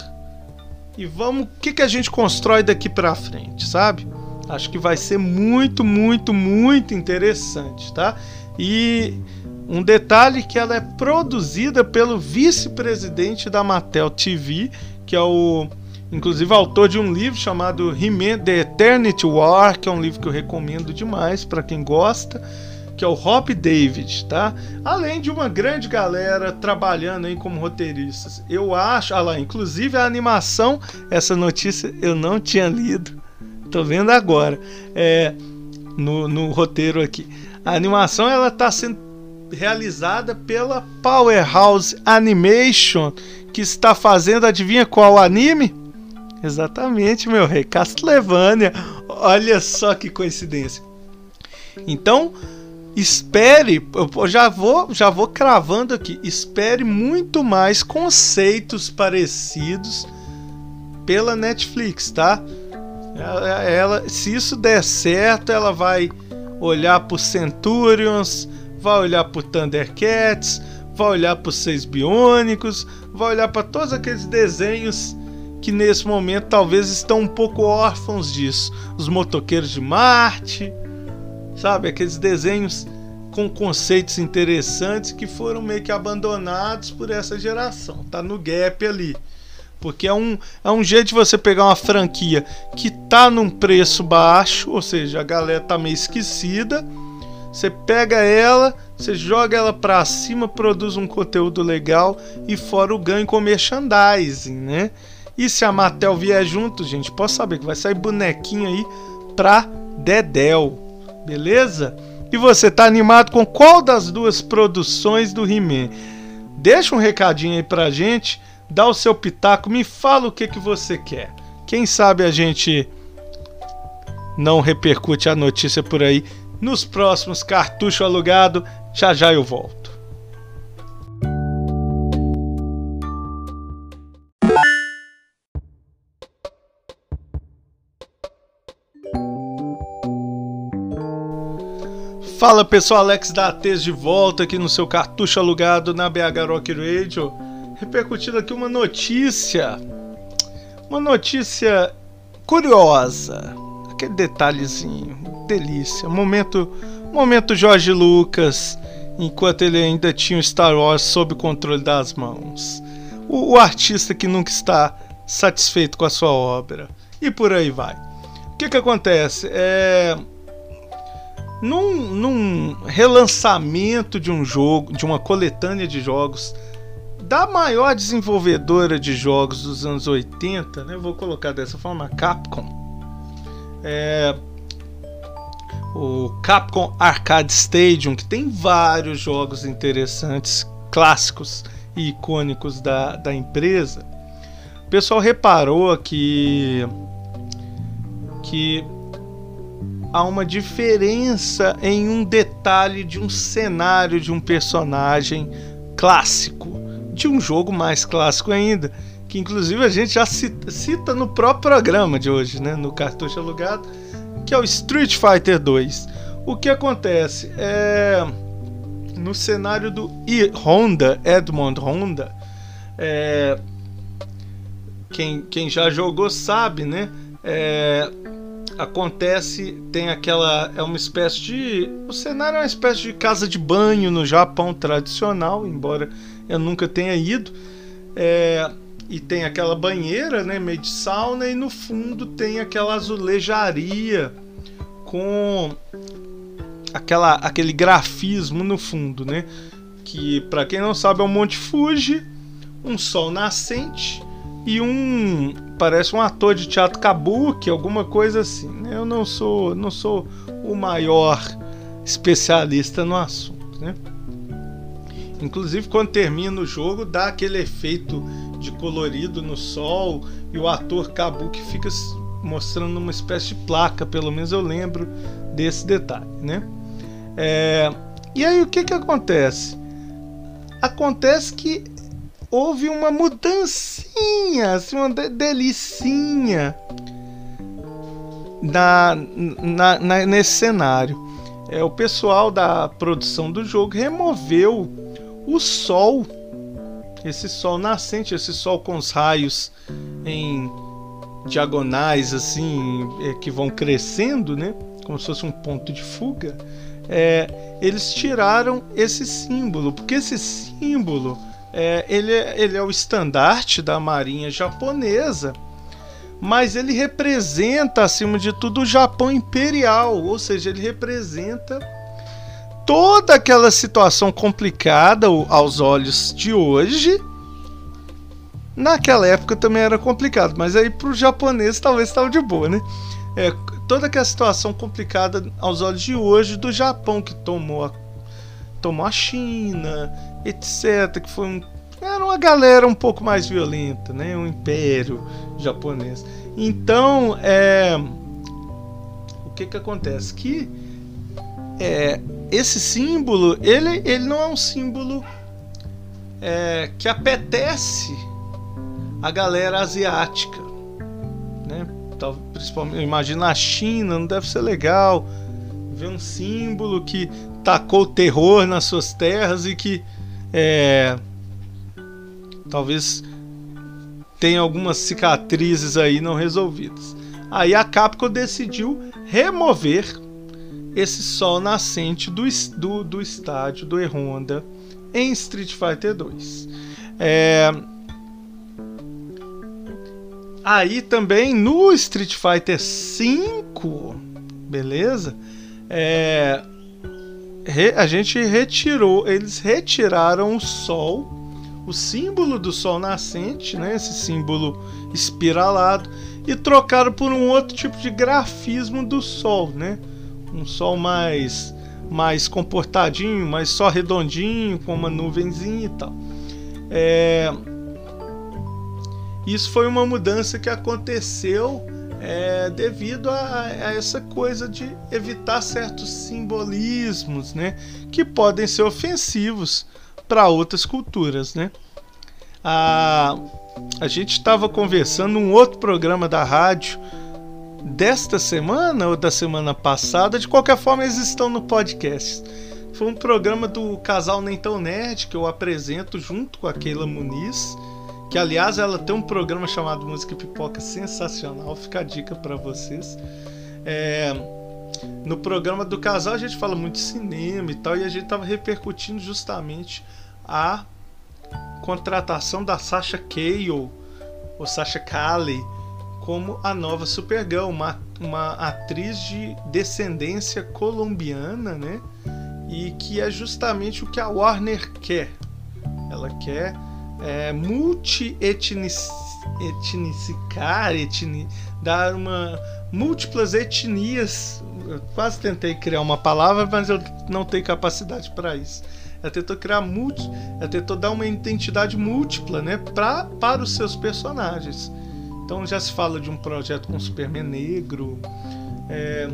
e vamos, o que, que a gente constrói daqui para frente, sabe? Acho que vai ser muito, muito, muito interessante, tá? E um detalhe que ela é produzida pelo vice-presidente da Mattel TV, que é o inclusive autor de um livro chamado The Eternity War, que é um livro que eu recomendo demais para quem gosta que é o Hop David, tá? Além de uma grande galera trabalhando aí como roteiristas. Eu acho, ah lá, inclusive a animação, essa notícia eu não tinha lido, tô vendo agora, é, no, no roteiro aqui. A animação ela tá sendo realizada pela Powerhouse Animation, que está fazendo, adivinha qual anime? Exatamente, meu rei, Castlevania. Olha só que coincidência. Então, espere, eu já vou, já vou cravando aqui, espere muito mais conceitos parecidos pela Netflix, tá? Ela, ela se isso der certo, ela vai olhar por Centurions, vai olhar por Thundercats, vai olhar por Seis Biônicos, vai olhar para todos aqueles desenhos que nesse momento talvez estão um pouco órfãos disso. Os motoqueiros de Marte, sabe? Aqueles desenhos com conceitos interessantes que foram meio que abandonados por essa geração. Tá no gap ali. Porque é um, é um jeito de você pegar uma franquia que tá num preço baixo, ou seja, a galera tá meio esquecida. Você pega ela, você joga ela pra cima, produz um conteúdo legal e fora o ganho com merchandising, né? E se a Mattel vier junto, gente, pode saber que vai sair bonequinho aí pra Dedel beleza? E você tá animado com qual das duas produções do He-Man? Deixa um recadinho aí pra gente, dá o seu pitaco, me fala o que, que você quer. Quem sabe a gente não repercute a notícia por aí nos próximos cartucho alugado. Já já eu volto. Fala pessoal, Alex da ATES de volta aqui no seu cartucho alugado na BH Rock Radio, repercutindo aqui uma notícia, uma notícia curiosa, aquele detalhezinho, delícia, momento, momento Jorge Lucas, enquanto ele ainda tinha o Star Wars sob controle das mãos, o, o artista que nunca está satisfeito com a sua obra. E por aí vai. O que que acontece? É num, num relançamento de um jogo, de uma coletânea de jogos da maior desenvolvedora de jogos dos anos 80, né? Vou colocar dessa forma, Capcom. É, o Capcom Arcade Stadium, que tem vários jogos interessantes, clássicos e icônicos da, da empresa. O pessoal reparou que que há uma diferença em um detalhe de um cenário de um personagem clássico, de um jogo mais clássico ainda, que inclusive a gente já cita, cita no próprio programa de hoje, né, no cartucho alugado, que é o Street Fighter 2. O que acontece é no cenário do Honda, Edmond Honda, é, quem, quem já jogou sabe, né? É, acontece, tem aquela. É uma espécie de. O cenário é uma espécie de casa de banho no Japão tradicional, embora eu nunca tenha ido. É, e tem aquela banheira, né, meio de sauna, e no fundo tem aquela azulejaria com aquela, aquele grafismo no fundo, né? Que para quem não sabe é o Monte Fuji, um sol nascente e um parece um ator de teatro kabuki, alguma coisa assim. Eu não sou não sou o maior especialista no assunto, né? Inclusive quando termina o jogo dá aquele efeito de colorido no sol e o ator kabuki fica mostrando uma espécie de placa, pelo menos eu lembro desse detalhe, né? É, e aí o que que acontece? Acontece que houve uma mudancinha, assim, uma delicinha na, na, na, nesse cenário. É, o pessoal da produção do jogo removeu o sol, esse sol nascente, esse sol com os raios em diagonais assim é, que vão crescendo, né? Como se fosse um ponto de fuga. É, eles tiraram esse símbolo, porque esse símbolo é, ele, é, ele é o estandarte da marinha japonesa, mas ele representa, acima de tudo, o Japão imperial, ou seja, ele representa toda aquela situação complicada aos olhos de hoje. Naquela época também era complicado, mas aí para o japonês talvez estava de boa, né? É, toda aquela situação complicada aos olhos de hoje do Japão que tomou a, tomou a China, etc. Que foi um, era uma galera um pouco mais violenta, né? Um império japonês. Então, é, o que que acontece? Que é, esse símbolo, ele, ele não é um símbolo é, que apetece a galera asiática, né? Principalmente, imagina a China, não deve ser legal ver um símbolo que tacou terror nas suas terras e que é, talvez tenha algumas cicatrizes aí não resolvidas. Aí a Capcom decidiu remover esse sol nascente do, do, do estádio do E-Honda em Street Fighter 2. É... Aí também no Street Fighter 5, beleza? É a gente retirou, eles retiraram o sol, o símbolo do sol nascente, né, esse símbolo espiralado, e trocaram por um outro tipo de grafismo do sol, né? Um sol mais mais comportadinho, mais só redondinho, com uma nuvenzinha e tal. É... Isso foi uma mudança que aconteceu é, devido a, a, essa coisa de evitar certos simbolismos, né, que podem ser ofensivos para outras culturas, né. A, a gente estava conversando num outro programa da rádio desta semana ou da semana passada, de qualquer forma eles estão no podcast. Foi um programa do casal Nem Tão Nerd que eu apresento junto com a Keila Muniz que aliás ela tem um programa chamado Música Pipoca sensacional, fica a dica para vocês. É, no programa do casal a gente fala muito de cinema e tal, e a gente tava repercutindo justamente a contratação da Sasha Cale, ou Sasha Cale, como a nova Supergirl, uma, uma atriz de descendência colombiana, né? E que é justamente o que a Warner quer. Ela quer é, multi-etnicicar, etni, dar uma múltiplas etnias. Eu quase tentei criar uma palavra, mas eu não tenho capacidade para isso. Ela tentou criar multi, ela tentou dar uma identidade múltipla, né, pra, para os seus personagens. Então já se fala de um projeto com Superman negro. É,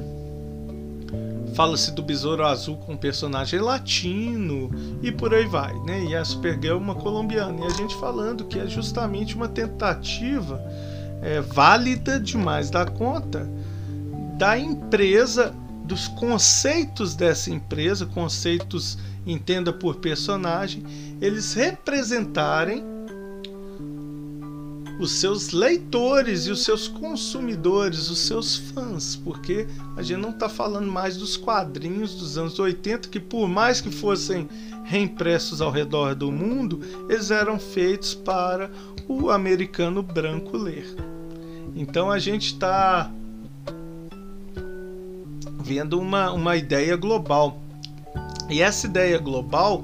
Fala-se do Besouro Azul com um personagem latino e por aí vai, né? E a Supergirl é uma colombiana. E a gente falando que é justamente uma tentativa é, válida demais da conta da empresa, dos conceitos dessa empresa, conceitos entenda por personagem, eles representarem os seus leitores e os seus consumidores, os seus fãs, porque a gente não está falando mais dos quadrinhos dos anos 80, que por mais que fossem reimpressos ao redor do mundo, eles eram feitos para o americano branco ler. Então a gente está vendo uma, uma ideia global. E essa ideia global,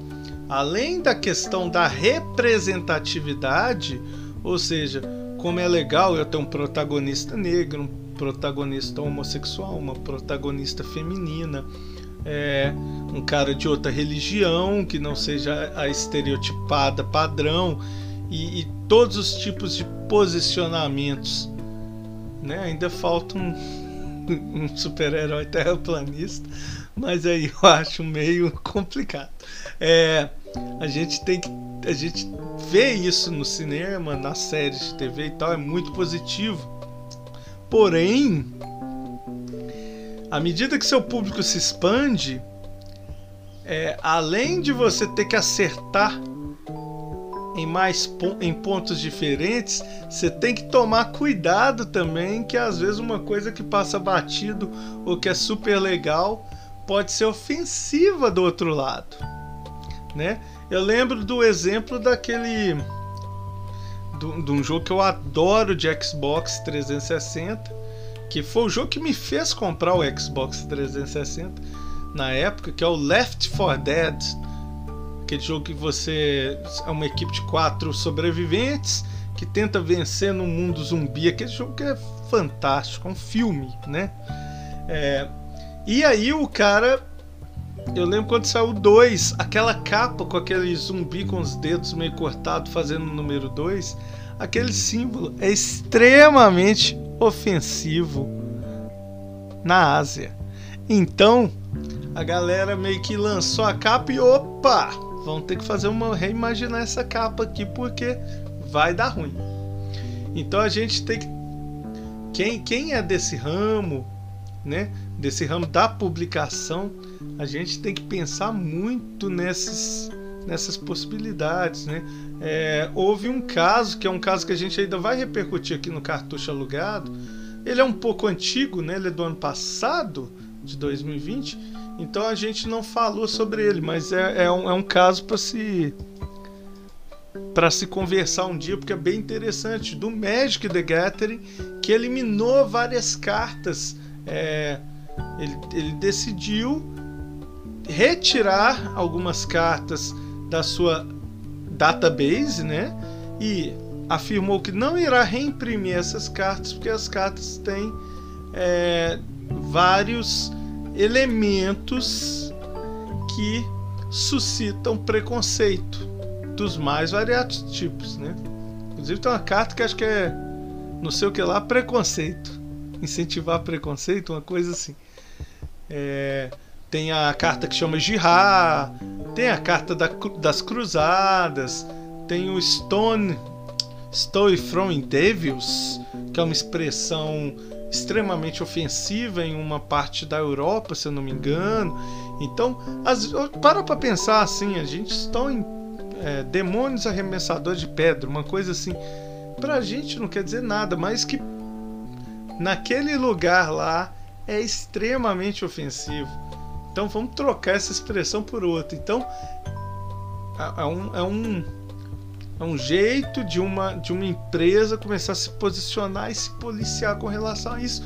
além da questão da representatividade, ou seja, como é legal eu ter um protagonista negro, um protagonista homossexual, uma protagonista feminina, é, um cara de outra religião que não seja a estereotipada padrão e, e todos os tipos de posicionamentos. Né? Ainda falta um, um super-herói terraplanista, mas aí eu acho meio complicado. É, a gente tem que a gente vê isso no cinema, nas séries de TV e tal, é muito positivo. Porém, à medida que seu público se expande, é, além de você ter que acertar em mais em pontos diferentes, você tem que tomar cuidado também, que às vezes uma coisa que passa batido ou que é super legal pode ser ofensiva do outro lado, né? Eu lembro do exemplo daquele. De um jogo que eu adoro de Xbox 360, que foi o jogo que me fez comprar o Xbox 360 na época, que é o Left 4 Dead. Aquele jogo que você é uma equipe de quatro sobreviventes que tenta vencer no mundo zumbi. Aquele jogo que é fantástico, é um filme, né? É, e aí o cara eu lembro quando saiu o 2, aquela capa com aquele zumbi com os dedos meio cortados fazendo o número 2, aquele símbolo é extremamente ofensivo na Ásia. Então, a galera meio que lançou a capa e opa, vão ter que fazer uma reimaginar essa capa aqui porque vai dar ruim. Então a gente tem que quem quem é desse ramo, né, desse ramo da publicação, a gente tem que pensar muito nesses, nessas possibilidades, né? É, houve um caso, que é um caso que a gente ainda vai repercutir aqui no Cartucho Alugado. Ele é um pouco antigo, né? Ele é do ano passado, de 2020. Então a gente não falou sobre ele, mas é, é, um, é um caso para se para se conversar um dia, porque é bem interessante, do Magic the Gathering, que eliminou várias cartas. É, ele, ele decidiu retirar algumas cartas da sua database, né? E afirmou que não irá reimprimir essas cartas porque as cartas têm é, vários elementos que suscitam preconceito dos mais variados tipos, né? Inclusive tem uma carta que acho que é não sei o que lá preconceito, incentivar preconceito, uma coisa assim. É, tem a carta que chama Jihad, tem a carta da, das Cruzadas, tem o Stone, Stone from Devils, que é uma expressão extremamente ofensiva em uma parte da Europa, se eu não me engano. Então, as, para para pensar assim, a gente está em é, demônios arremessadores de pedra, uma coisa assim. Pra gente não quer dizer nada, mas que naquele lugar lá é extremamente ofensivo. Então vamos trocar essa expressão por outra. Então é, é um, é um, é um jeito de uma, de uma empresa começar a se posicionar e se policiar com relação a isso.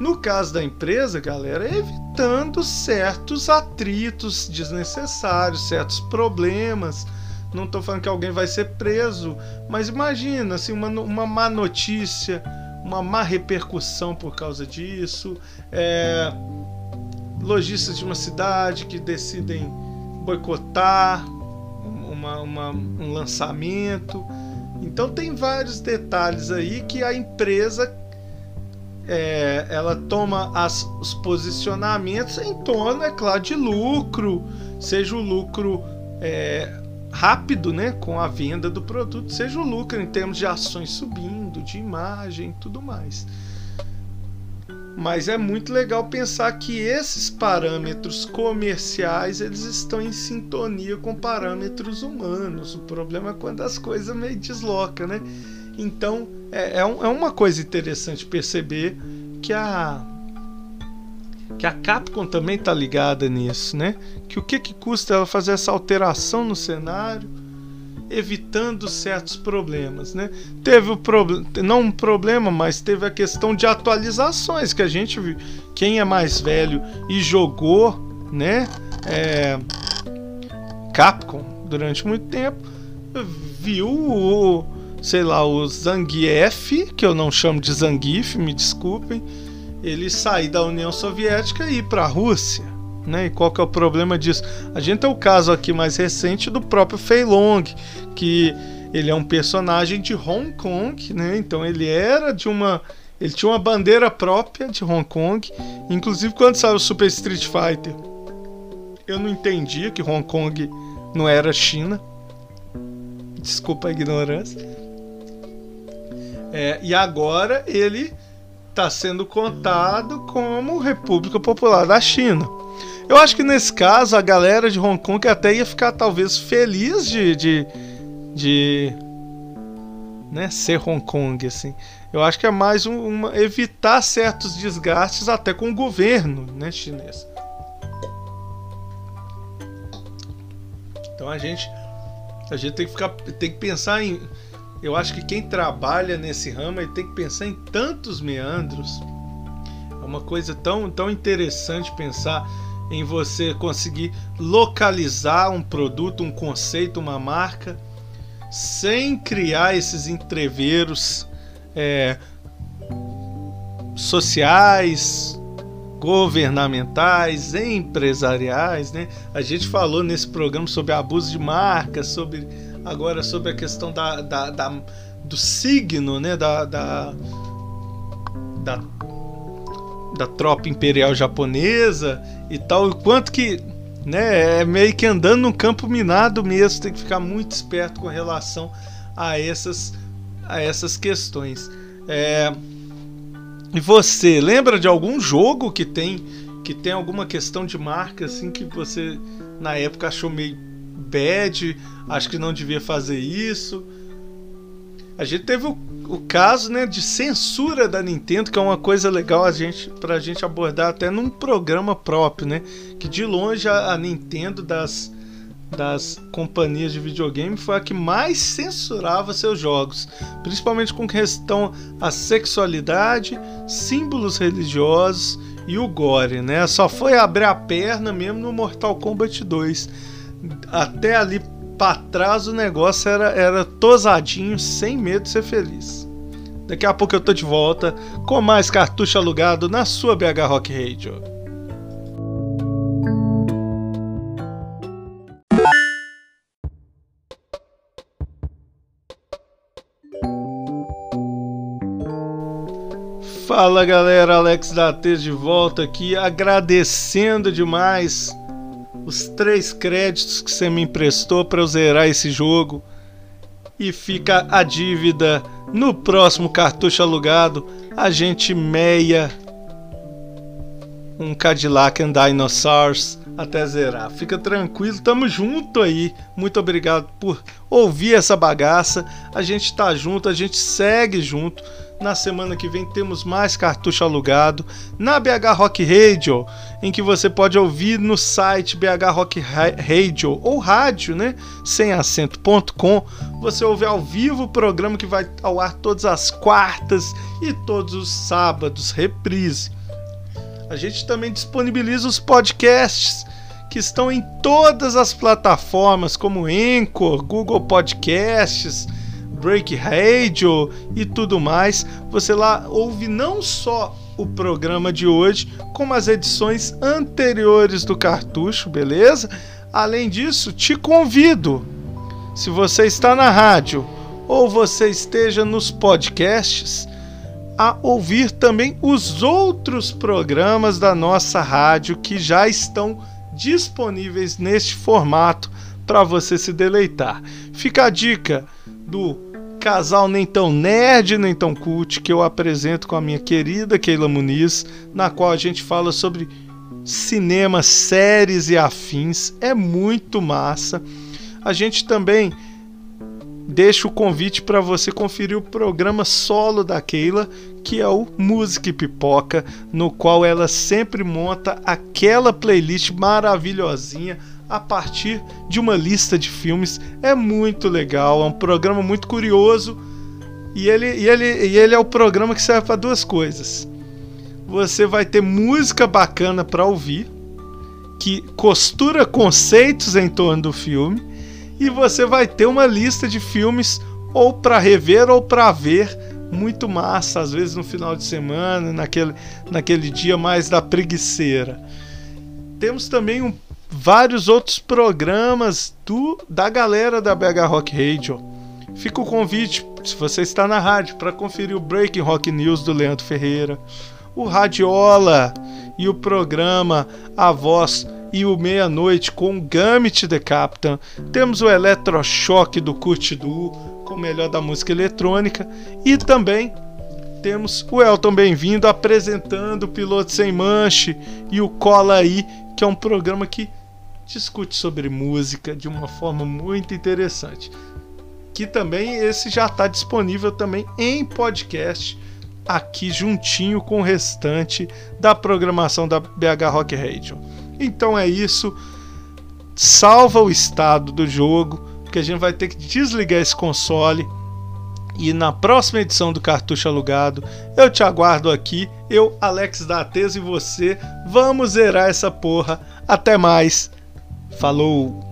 No caso da empresa, galera, é evitando certos atritos desnecessários, certos problemas. Não estou falando que alguém vai ser preso, mas imagina assim, uma, uma má notícia, uma má repercussão por causa disso. É, lojistas de uma cidade que decidem boicotar uma, uma, um lançamento. Então tem vários detalhes aí que a empresa é, ela toma as, os posicionamentos em torno, é claro, de lucro, seja o lucro é, rápido, né, com a venda do produto, seja o lucro em termos de ações subindo, de imagem tudo mais. Mas é muito legal pensar que esses parâmetros comerciais eles estão em sintonia com parâmetros humanos. O problema é quando as coisas meio deslocam, né? Então é, é, um, é uma coisa interessante perceber que a que a Capcom também está ligada nisso, né? Que o que, que custa ela fazer essa alteração no cenário, evitando certos problemas, né? Teve o problema, não um problema, mas teve a questão de atualizações que a gente. Quem é mais velho e jogou, né? É, Capcom durante muito tempo viu o, sei lá, o Zangief, que eu não chamo de Zangief, me desculpem, ele sair da União Soviética e ir para a Rússia. Né? E qual que é o problema disso? A gente tem o caso aqui mais recente do próprio Fei Long, que ele é um personagem de Hong Kong, né? Então ele era de uma ele tinha uma bandeira própria de Hong Kong, inclusive quando saiu o Super Street Fighter. Eu não entendia que Hong Kong não era China. Desculpa a ignorância. É, e agora ele está sendo contado como República Popular da China. Eu acho que nesse caso a galera de Hong Kong até ia ficar talvez feliz de, de, de né, ser Hong Kong assim. Eu acho que é mais um, uma evitar certos desgastes até com o governo, né, chinês. Então a gente a gente tem que ficar tem que pensar em eu acho que quem trabalha nesse ramo ele tem que pensar em tantos meandros. É uma coisa tão, tão interessante pensar em você conseguir localizar um produto, um conceito, uma marca, sem criar esses entreveros é, sociais, governamentais, empresariais, né? A gente falou nesse programa sobre abuso de marcas, sobre agora sobre a questão da, da, da do signo, né, da, da, da, da tropa imperial japonesa e tal, o quanto que né, é meio que andando num campo minado mesmo, tem que ficar muito esperto com relação a essas, a essas questões. É, e você lembra de algum jogo que tem que tem alguma questão de marca assim que você na época achou meio bad, acho que não devia fazer isso. A gente teve o, o, caso né, de censura da Nintendo, que é uma coisa legal a gente, pra gente abordar até num programa próprio, né? Que de longe a, a Nintendo das, das companhias de videogame foi a que mais censurava seus jogos, principalmente com questão à sexualidade, símbolos religiosos e o gore, né? Só foi abrir a perna mesmo no Mortal Kombat 2 até ali para trás o negócio era, era tosadinho, sem medo de ser feliz. Daqui a pouco eu tô de volta com mais cartucho alugado na sua BH Rock Radio. Fala galera, Alex da T de volta aqui, agradecendo demais os três créditos que você me emprestou para eu zerar esse jogo. E fica a dívida no próximo cartucho alugado. A gente meia um Cadillac and Dinosaurs até zerar. Fica tranquilo, tamo junto aí. Muito obrigado por ouvir essa bagaça. A gente tá junto, a gente segue junto. Na semana que vem temos mais cartucho alugado na BH Rock Radio, em que você pode ouvir no site BH Rock Radio ou rádio, né? Sem acento.com. Você ouve ao vivo o programa que vai ao ar todas as quartas e todos os sábados, reprise. A gente também disponibiliza os podcasts que estão em todas as plataformas, como Anchor, Google Podcasts, Break Radio e tudo mais. Você lá ouve não só o programa de hoje, como as edições anteriores do cartucho, beleza? Além disso, te convido, se você está na rádio ou você esteja nos podcasts, a ouvir também os outros programas da nossa rádio que já estão disponíveis neste formato para você se deleitar. Fica a dica do casal nem tão nerd nem tão cult que eu apresento com a minha querida Keila Muniz, na qual a gente fala sobre cinema, séries e afins. É muito massa. A gente também deixa o convite para você conferir o programa solo da Keila, que é o Música e Pipoca, no qual ela sempre monta aquela playlist maravilhosinha a partir de uma lista de filmes. É muito legal, é um programa muito curioso e ele, e ele, e ele é o programa que serve para duas coisas. Você vai ter música bacana para ouvir, que costura conceitos em torno do filme, e você vai ter uma lista de filmes ou para rever ou para ver muito massa, às vezes no final de semana, naquele, naquele dia mais da preguiceira. Temos também um vários outros programas do da galera da BH Rock Radio. Fica o convite, se você está na rádio, para conferir o Breaking Rock News do Leandro Ferreira, o Radiola e o programa A Voz e o Meia-Noite com o Gambit The Captain. Temos o Eletrochoque do Kurt Du, com o melhor da música eletrônica. E também temos o Elton Bem-vindo apresentando o Piloto Sem Manche e o Cola Aí, que é um programa que discute sobre música de uma forma muito interessante. Que também esse já está disponível também em podcast aqui juntinho com o restante da programação da BH Rock Radio. Então é isso. Salva o estado do jogo, porque a gente vai ter que desligar esse console. E na próxima edição do Cartucho Alugado, eu te aguardo aqui, eu, Alex da Atesa e você. Vamos zerar essa porra. Até mais. Falou!